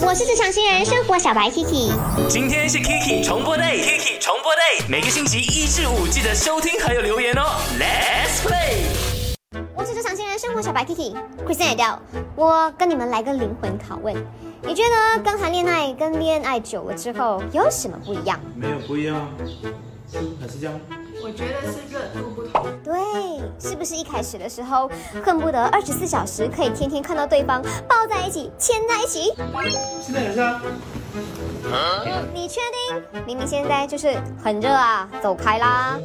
我是职场新人生活小白 Kiki。今天是 Kiki 重播 day，Kiki 重播 day，每个星期一至五记得收听还有留言哦。Let's play。我是职场新人生活小白 Kiki。Kristen 掉，我跟你们来个灵魂拷问，你觉得刚谈恋爱跟恋爱久了之后有什么不一样？没有不一样还是这样。我觉得是是不是一开始的时候恨不得二十四小时可以天天看到对方抱在一起、牵在一起？现在也是啊。你确定？明明现在就是很热啊，走开啦！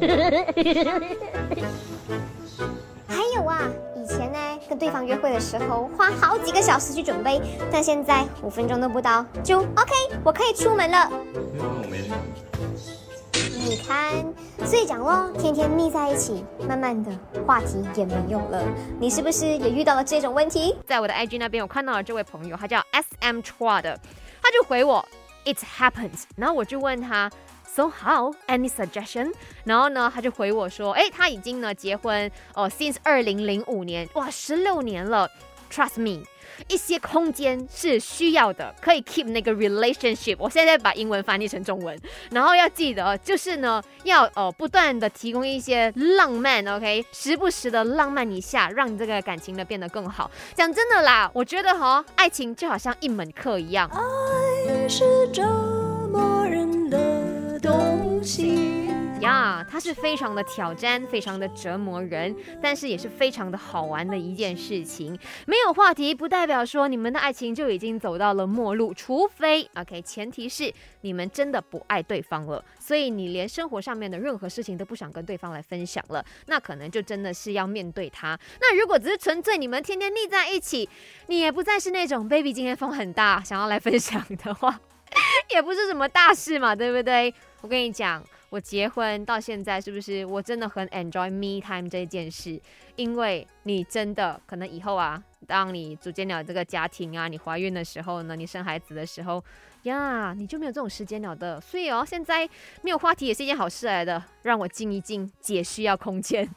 还有啊，以前呢跟对方约会的时候花好几个小时去准备，但现在五分钟都不到就 OK，我可以出门了。没有我没。你看，所以讲咯，天天腻在一起，慢慢的话题也没有了。你是不是也遇到了这种问题？在我的 IG 那边，我看到了这位朋友，他叫 S M Chua 的，他就回我 It happens，然后我就问他 So how any suggestion？然后呢，他就回我说，哎，他已经呢结婚哦，since 二零零五年，哇，十六年了，Trust me。一些空间是需要的，可以 keep 那个 relationship。我现在把英文翻译成中文，然后要记得，就是呢，要呃不断的提供一些浪漫，OK，时不时的浪漫一下，让你这个感情呢变得更好。讲真的啦，我觉得哈，爱情就好像一门课一样。爱是折磨人的东西。啊，它是非常的挑战，非常的折磨人，但是也是非常的好玩的一件事情。没有话题不代表说你们的爱情就已经走到了末路，除非 OK，前提是你们真的不爱对方了，所以你连生活上面的任何事情都不想跟对方来分享了，那可能就真的是要面对他。那如果只是纯粹你们天天腻在一起，你也不再是那种 baby 今天风很大想要来分享的话，也不是什么大事嘛，对不对？我跟你讲。我结婚到现在，是不是我真的很 enjoy me time 这件事？因为你真的可能以后啊，当你组建了这个家庭啊，你怀孕的时候呢，你生孩子的时候呀，你就没有这种时间了的。所以哦，现在没有话题也是一件好事来的，让我静一静，姐需要空间。